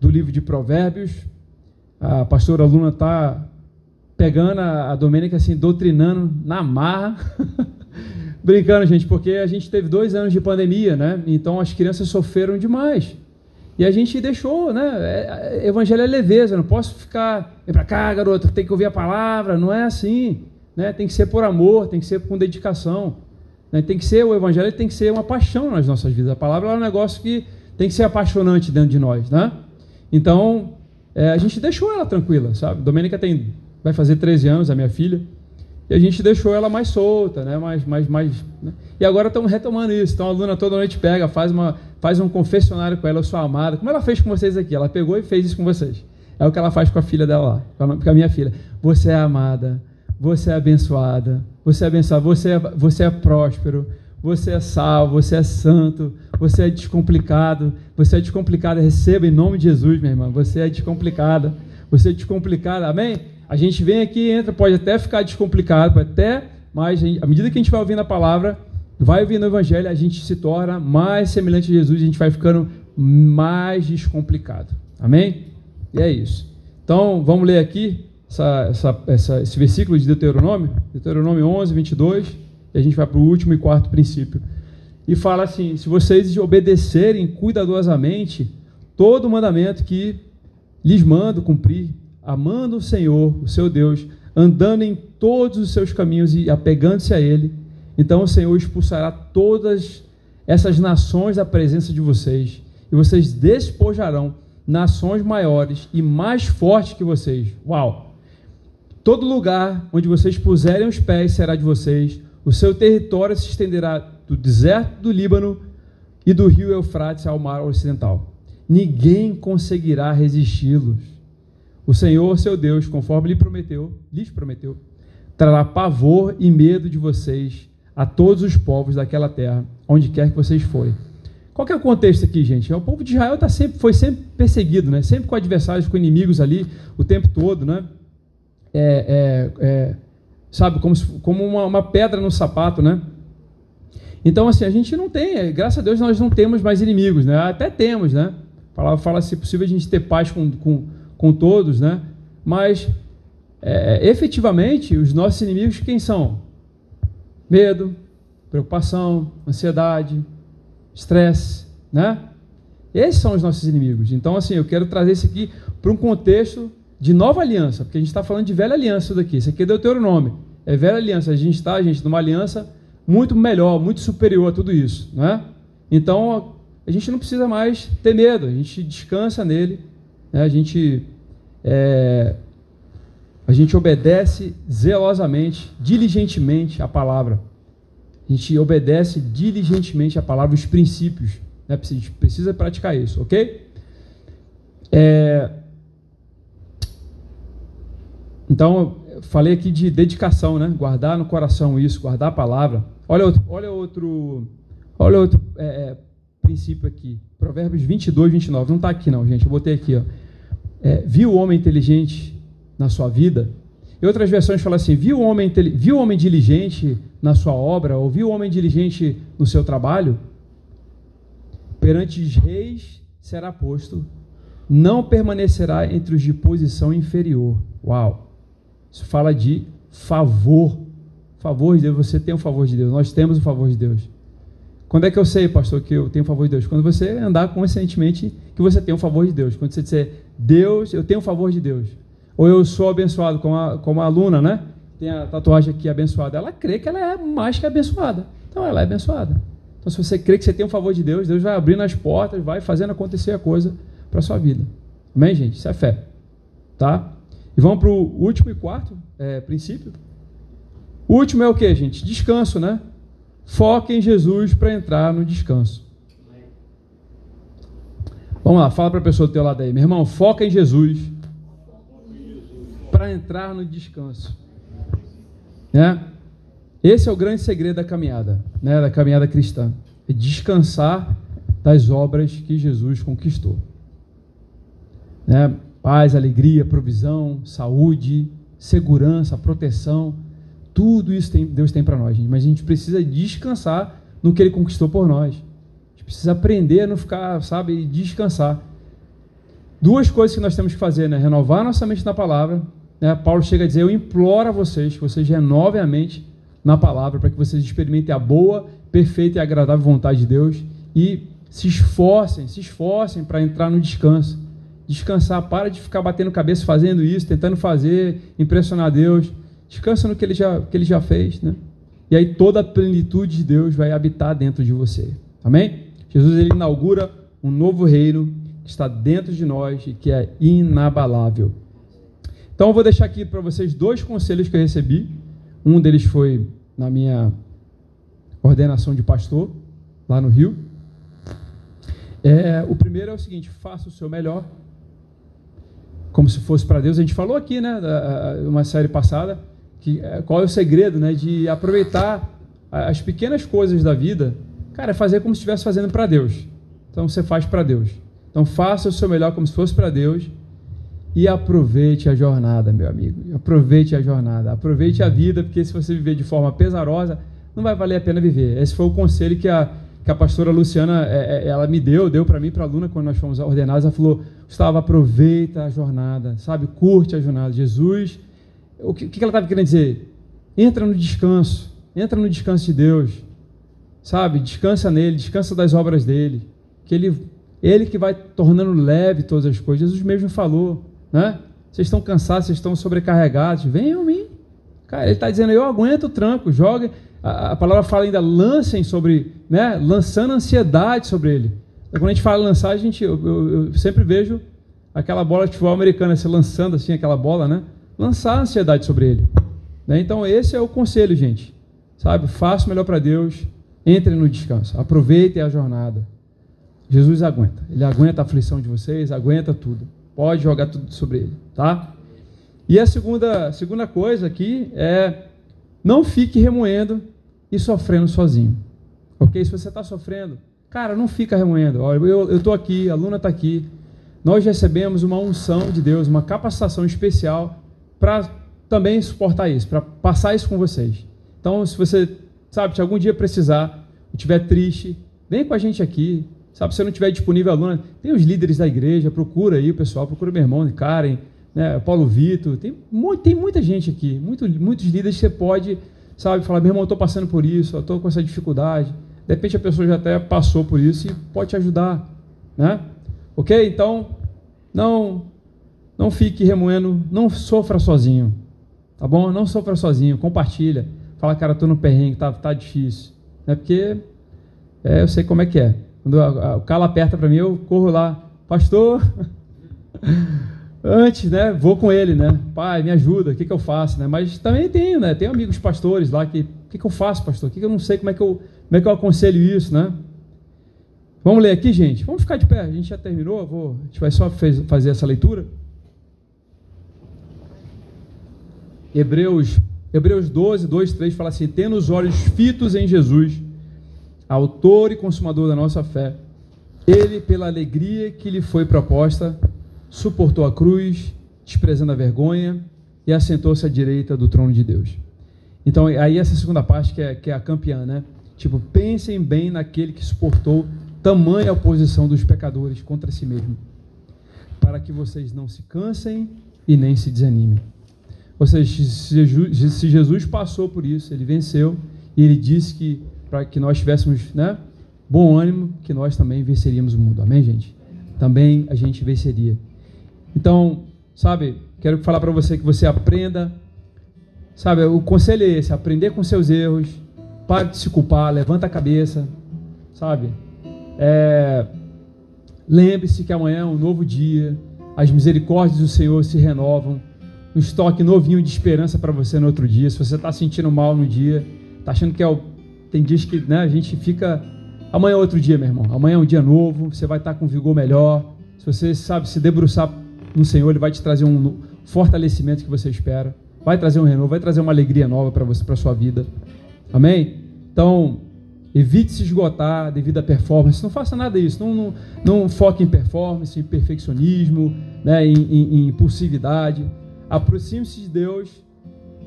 do livro de Provérbios. A pastora Luna está pegando a, a Domênica assim, doutrinando na marra. [LAUGHS] Brincando, gente, porque a gente teve dois anos de pandemia, né? Então as crianças sofreram demais. E a gente deixou, né? É, é, evangelho é leveza, não posso ficar, vem para cá, garoto, tem que ouvir a palavra, não é assim, né? Tem que ser por amor, tem que ser com dedicação, né? Tem que ser o evangelho, tem que ser uma paixão nas nossas vidas. A palavra é um negócio que tem que ser apaixonante dentro de nós, né? Então é, a gente deixou ela tranquila, sabe? Domênica tem, vai fazer 13 anos, a minha filha. E a gente deixou ela mais solta, né? Mais, mais, mais, né? E agora estamos retomando isso. Então a aluna toda noite pega, faz, uma, faz um confessionário com ela, eu sou amada. Como ela fez com vocês aqui? Ela pegou e fez isso com vocês. É o que ela faz com a filha dela lá, com a minha filha. Você é amada, você é abençoada, você é abençoada, você é, você é próspero, você é salvo, você é santo, você é descomplicado, você é descomplicada. Receba em nome de Jesus, minha irmã. Você é descomplicada, você é descomplicada, amém? A gente vem aqui, entra, pode até ficar descomplicado, até, mas à medida que a gente vai ouvindo a palavra, vai ouvindo o evangelho, a gente se torna mais semelhante a Jesus, a gente vai ficando mais descomplicado. Amém? E é isso. Então, vamos ler aqui essa, essa, essa, esse versículo de Deuteronômio, Deuteronômio 11, 22, e a gente vai para o último e quarto princípio. E fala assim: se vocês obedecerem cuidadosamente todo o mandamento que lhes mando cumprir, amando o Senhor, o seu Deus, andando em todos os seus caminhos e apegando-se a Ele, então o Senhor expulsará todas essas nações da presença de vocês, e vocês despojarão nações maiores e mais fortes que vocês. Uau! Todo lugar onde vocês puserem os pés será de vocês, o seu território se estenderá do deserto do Líbano e do rio Eufrates ao mar ocidental. Ninguém conseguirá resisti-los o Senhor, seu Deus, conforme lhe prometeu, lhes prometeu, trará pavor e medo de vocês a todos os povos daquela terra, onde quer que vocês forem. Qual é o contexto aqui, gente? O povo de Israel tá sempre, foi sempre perseguido, né? sempre com adversários, com inimigos ali, o tempo todo. Né? É, é, é, sabe, como, como uma, uma, pedra no sapato. Né? Então, assim, a gente não tem, graças a Deus, nós não temos mais inimigos. Né? Até temos, né? A palavra fala, se possível, a gente ter paz com, com com todos, né? Mas é, efetivamente os nossos inimigos quem são? Medo, preocupação, ansiedade, estresse, né? Esses são os nossos inimigos. Então, assim, eu quero trazer isso aqui para um contexto de nova aliança, porque a gente está falando de velha aliança daqui. Isso aqui é Deuteronômio. É velha aliança. A gente está, gente, numa aliança muito melhor, muito superior a tudo isso, né? Então, a gente não precisa mais ter medo. A gente descansa nele. Né? A gente é, a gente obedece zelosamente, diligentemente a palavra. A gente obedece diligentemente a palavra, os princípios. Né? A gente precisa praticar isso, ok? É, então, falei aqui de dedicação, né? Guardar no coração isso, guardar a palavra. Olha outro, olha outro, olha outro é, é princípio aqui. Provérbios 22, 29. Não está aqui não, gente. Eu botei aqui, ó é, viu o homem inteligente na sua vida? E outras versões falam assim: viu o homem, viu o homem diligente na sua obra? Ou viu o homem diligente no seu trabalho? Perante os reis será posto, não permanecerá entre os de posição inferior. Uau! Isso fala de favor. Favor de Deus, você tem o favor de Deus, nós temos o favor de Deus. Quando é que eu sei, pastor, que eu tenho o favor de Deus? Quando você andar conscientemente que você tem o favor de Deus. Quando você disser, Deus, eu tenho o favor de Deus. Ou eu sou abençoado, como a, como a aluna, né? Tem a tatuagem aqui abençoada. Ela crê que ela é mais que abençoada. Então ela é abençoada. Então se você crê que você tem o favor de Deus, Deus vai abrindo as portas, vai fazendo acontecer a coisa para sua vida. Amém, gente? Isso é fé. Tá? E vamos para o último e quarto é, princípio. O último é o que, gente? Descanso, né? Foque em Jesus para entrar no descanso. Vamos lá, fala para a pessoa do teu lado aí. Meu irmão, foca em Jesus para entrar no descanso. Né? Esse é o grande segredo da caminhada, né? da caminhada cristã. É descansar das obras que Jesus conquistou. Né? Paz, alegria, provisão, saúde, segurança, proteção, tudo isso tem, Deus tem para nós, gente. mas a gente precisa descansar no que Ele conquistou por nós precisa aprender a não ficar, sabe, descansar. Duas coisas que nós temos que fazer, né? Renovar nossa mente na palavra. Né? Paulo chega a dizer: Eu imploro a vocês que vocês renovem a mente na palavra, para que vocês experimentem a boa, perfeita e agradável vontade de Deus e se esforcem, se esforcem para entrar no descanso. Descansar, para de ficar batendo cabeça fazendo isso, tentando fazer, impressionar Deus. Descansa no que ele já, que ele já fez, né? E aí toda a plenitude de Deus vai habitar dentro de você. Amém? Jesus ele inaugura um novo reino que está dentro de nós e que é inabalável. Então eu vou deixar aqui para vocês dois conselhos que eu recebi. Um deles foi na minha ordenação de pastor, lá no Rio. É, o primeiro é o seguinte: faça o seu melhor, como se fosse para Deus. A gente falou aqui, né, uma série passada, que é, qual é o segredo, né, de aproveitar as pequenas coisas da vida. Cara, é fazer como se estivesse fazendo para Deus. Então você faz para Deus. Então faça o seu melhor como se fosse para Deus e aproveite a jornada, meu amigo. Aproveite a jornada, aproveite a vida, porque se você viver de forma pesarosa, não vai valer a pena viver. Esse foi o conselho que a, que a pastora Luciana é, é ela me deu, deu para mim, para a aluna, quando nós fomos ordenados. Ela falou: Gustavo, aproveita a jornada, sabe? Curte a jornada. Jesus, o que, que ela estava querendo dizer? Entra no descanso, entra no descanso de Deus, sabe? Descansa nele, descansa das obras dele, que ele, ele que vai tornando leve todas as coisas. Jesus mesmo falou, né? Vocês estão cansados, vocês estão sobrecarregados, venham a mim. Cara, ele está dizendo, eu aguento o tranco, joga. A, palavra fala ainda, lancem sobre, né? Lançando ansiedade sobre ele. Quando a gente fala lançar, a gente, eu, eu, eu sempre vejo aquela bola de futebol americana, se lançando assim, aquela bola, né? Lançar ansiedade sobre ele. Né? Então, esse é o conselho, gente. Sabe? Faça o melhor para Deus, entre no descanso, aproveitem a jornada. Jesus aguenta, ele aguenta a aflição de vocês, aguenta tudo. Pode jogar tudo sobre ele, tá? E a segunda, segunda coisa aqui é não fique remoendo e sofrendo sozinho. Ok? Se você está sofrendo, cara, não fica remoendo. Eu estou aqui, a Luna está aqui. Nós recebemos uma unção de Deus, uma capacitação especial para também suportar isso, para passar isso com vocês. Então, se você, sabe, se algum dia precisar, estiver triste, vem com a gente aqui. Sabe, se não estiver disponível, aluna, tem os líderes da igreja, procura aí o pessoal, procura meu irmão, Karen, né, Paulo Vitor, tem, tem muita gente aqui, muito, muitos líderes que você pode, sabe, falar, meu irmão, estou passando por isso, estou com essa dificuldade. De repente a pessoa já até passou por isso e pode te ajudar, né? Ok? Então, não, não fique remoendo, não sofra sozinho, tá bom? Não sofra sozinho, compartilha. Fala, cara, estou no perrengue, tá, tá difícil. É porque é, eu sei como é que é. Quando o calo aperta para mim, eu corro lá, pastor. [LAUGHS] Antes, né, vou com ele, né? Pai, me ajuda, o que, que eu faço, né? Mas também tenho, né? Tenho amigos pastores lá que, o que, que eu faço, pastor? O que, que eu não sei como é que eu, como é que eu aconselho isso, né? Vamos ler aqui, gente? Vamos ficar de pé. A gente já terminou, vou, a gente vai só fez, fazer essa leitura. Hebreus, Hebreus 12, 2, 3 fala assim: tendo os olhos fitos em Jesus autor e consumador da nossa fé, ele, pela alegria que lhe foi proposta, suportou a cruz, desprezando a vergonha, e assentou-se à direita do trono de Deus. Então, aí essa segunda parte que é, que é a campeã, né? Tipo, pensem bem naquele que suportou tamanha oposição dos pecadores contra si mesmo, para que vocês não se cansem e nem se desanimem. Ou seja, se Jesus passou por isso, ele venceu, e ele disse que para que nós tivéssemos né, bom ânimo, que nós também venceríamos o mundo. Amém, gente? Também a gente venceria. Então, sabe, quero falar para você que você aprenda. Sabe, o conselho é esse: aprender com seus erros, pare de se culpar, levanta a cabeça, sabe? É, Lembre-se que amanhã é um novo dia, as misericórdias do Senhor se renovam, um estoque novinho de esperança para você no outro dia. Se você está sentindo mal no dia, está achando que é o tem dias que né, a gente fica. Amanhã é outro dia, meu irmão. Amanhã é um dia novo, você vai estar com vigor melhor. Se você sabe se debruçar no Senhor, Ele vai te trazer um fortalecimento que você espera. Vai trazer um renovo, vai trazer uma alegria nova para você, para sua vida. Amém? Então, evite se esgotar devido à performance. Não faça nada disso. Não, não, não foque em performance, em perfeccionismo, né, em, em, em impulsividade. Aproxime-se de Deus,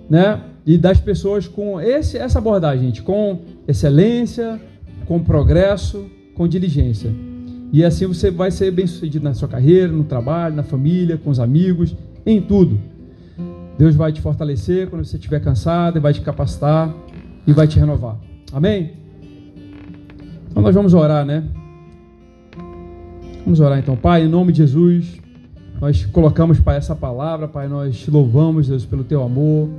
né? E das pessoas com esse, essa abordagem, gente, com excelência, com progresso, com diligência. E assim você vai ser bem sucedido na sua carreira, no trabalho, na família, com os amigos, em tudo. Deus vai te fortalecer quando você estiver cansado, e vai te capacitar e vai te renovar. Amém? Então nós vamos orar, né? Vamos orar então. Pai, em nome de Jesus, nós colocamos, Pai, essa palavra, Pai, nós te louvamos, Deus, pelo teu amor,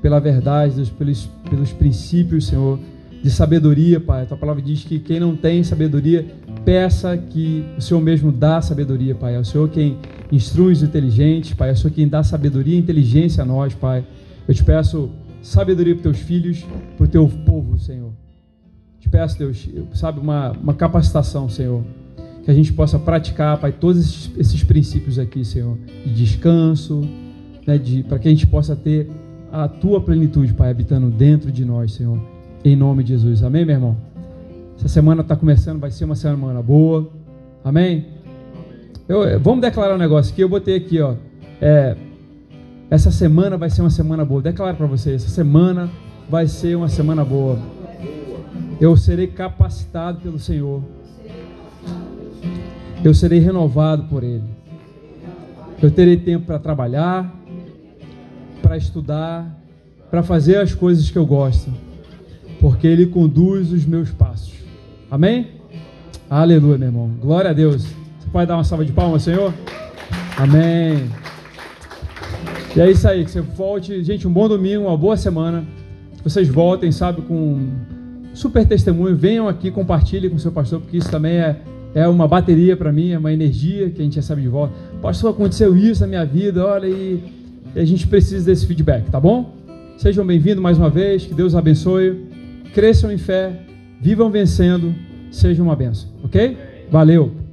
pela verdade, Deus, pelos, pelos princípios, Senhor, de sabedoria, Pai. A tua palavra diz que quem não tem sabedoria, peça que o Senhor mesmo dá sabedoria, Pai. É o Senhor quem instrui os inteligentes, Pai. É o Senhor quem dá sabedoria e inteligência a nós, Pai. Eu te peço sabedoria para teus filhos, para o teu povo, Senhor. Te peço, Deus, sabe, uma, uma capacitação, Senhor. Que a gente possa praticar, Pai, todos esses, esses princípios aqui, Senhor. De descanso, né, de, para que a gente possa ter a tua plenitude, Pai, habitando dentro de nós, Senhor. Em nome de Jesus. Amém, meu irmão? Essa semana está começando, vai ser uma semana boa. Amém? Eu, vamos declarar um negócio aqui. Eu botei aqui, ó. É, essa semana vai ser uma semana boa. Declaro para você, essa semana vai ser uma semana boa. Eu serei capacitado pelo Senhor. Eu serei renovado por Ele. Eu terei tempo para trabalhar, para estudar, para fazer as coisas que eu gosto, porque Ele conduz os meus passos. Amém? Aleluia, meu irmão. Glória a Deus. Você pode dar uma salva de palmas, Senhor? Amém. E é isso aí, que você volte. Gente, um bom domingo, uma boa semana. Que vocês voltem, sabe, com super testemunho. Venham aqui, compartilhem com seu pastor, porque isso também é, é uma bateria para mim, é uma energia que a gente recebe de volta. Pastor, aconteceu isso na minha vida, olha, e, a gente precisa desse feedback, tá bom? Sejam bem-vindos mais uma vez, que Deus abençoe. Cresçam em fé, vivam vencendo, seja uma benção, ok? Valeu!